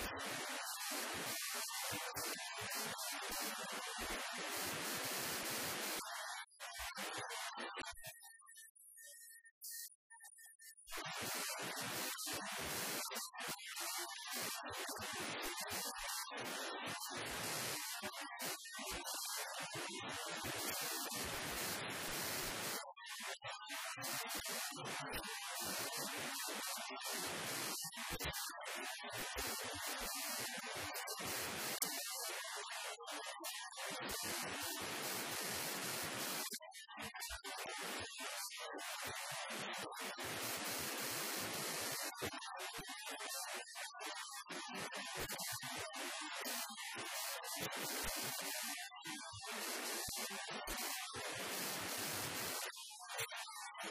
Thank you. Thank you.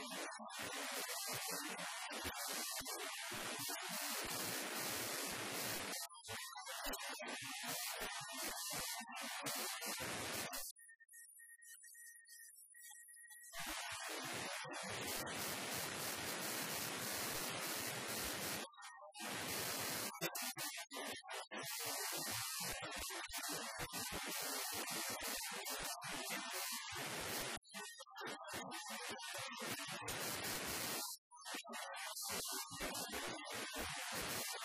やったー!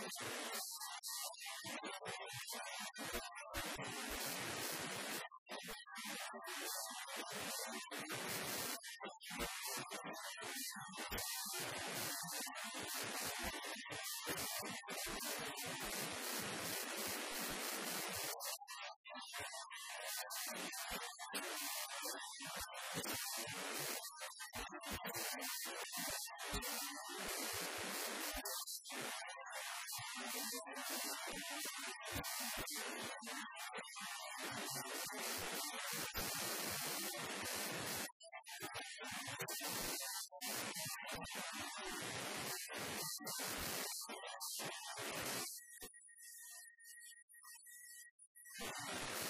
Thank you. you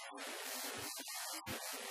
ハハハハ!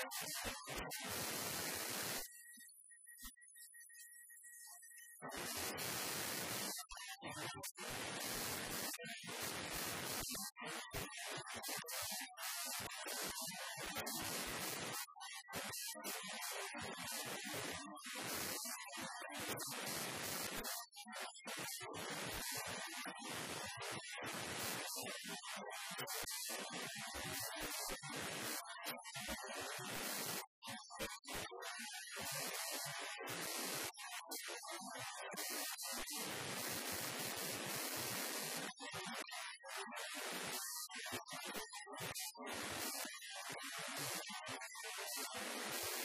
Thank you.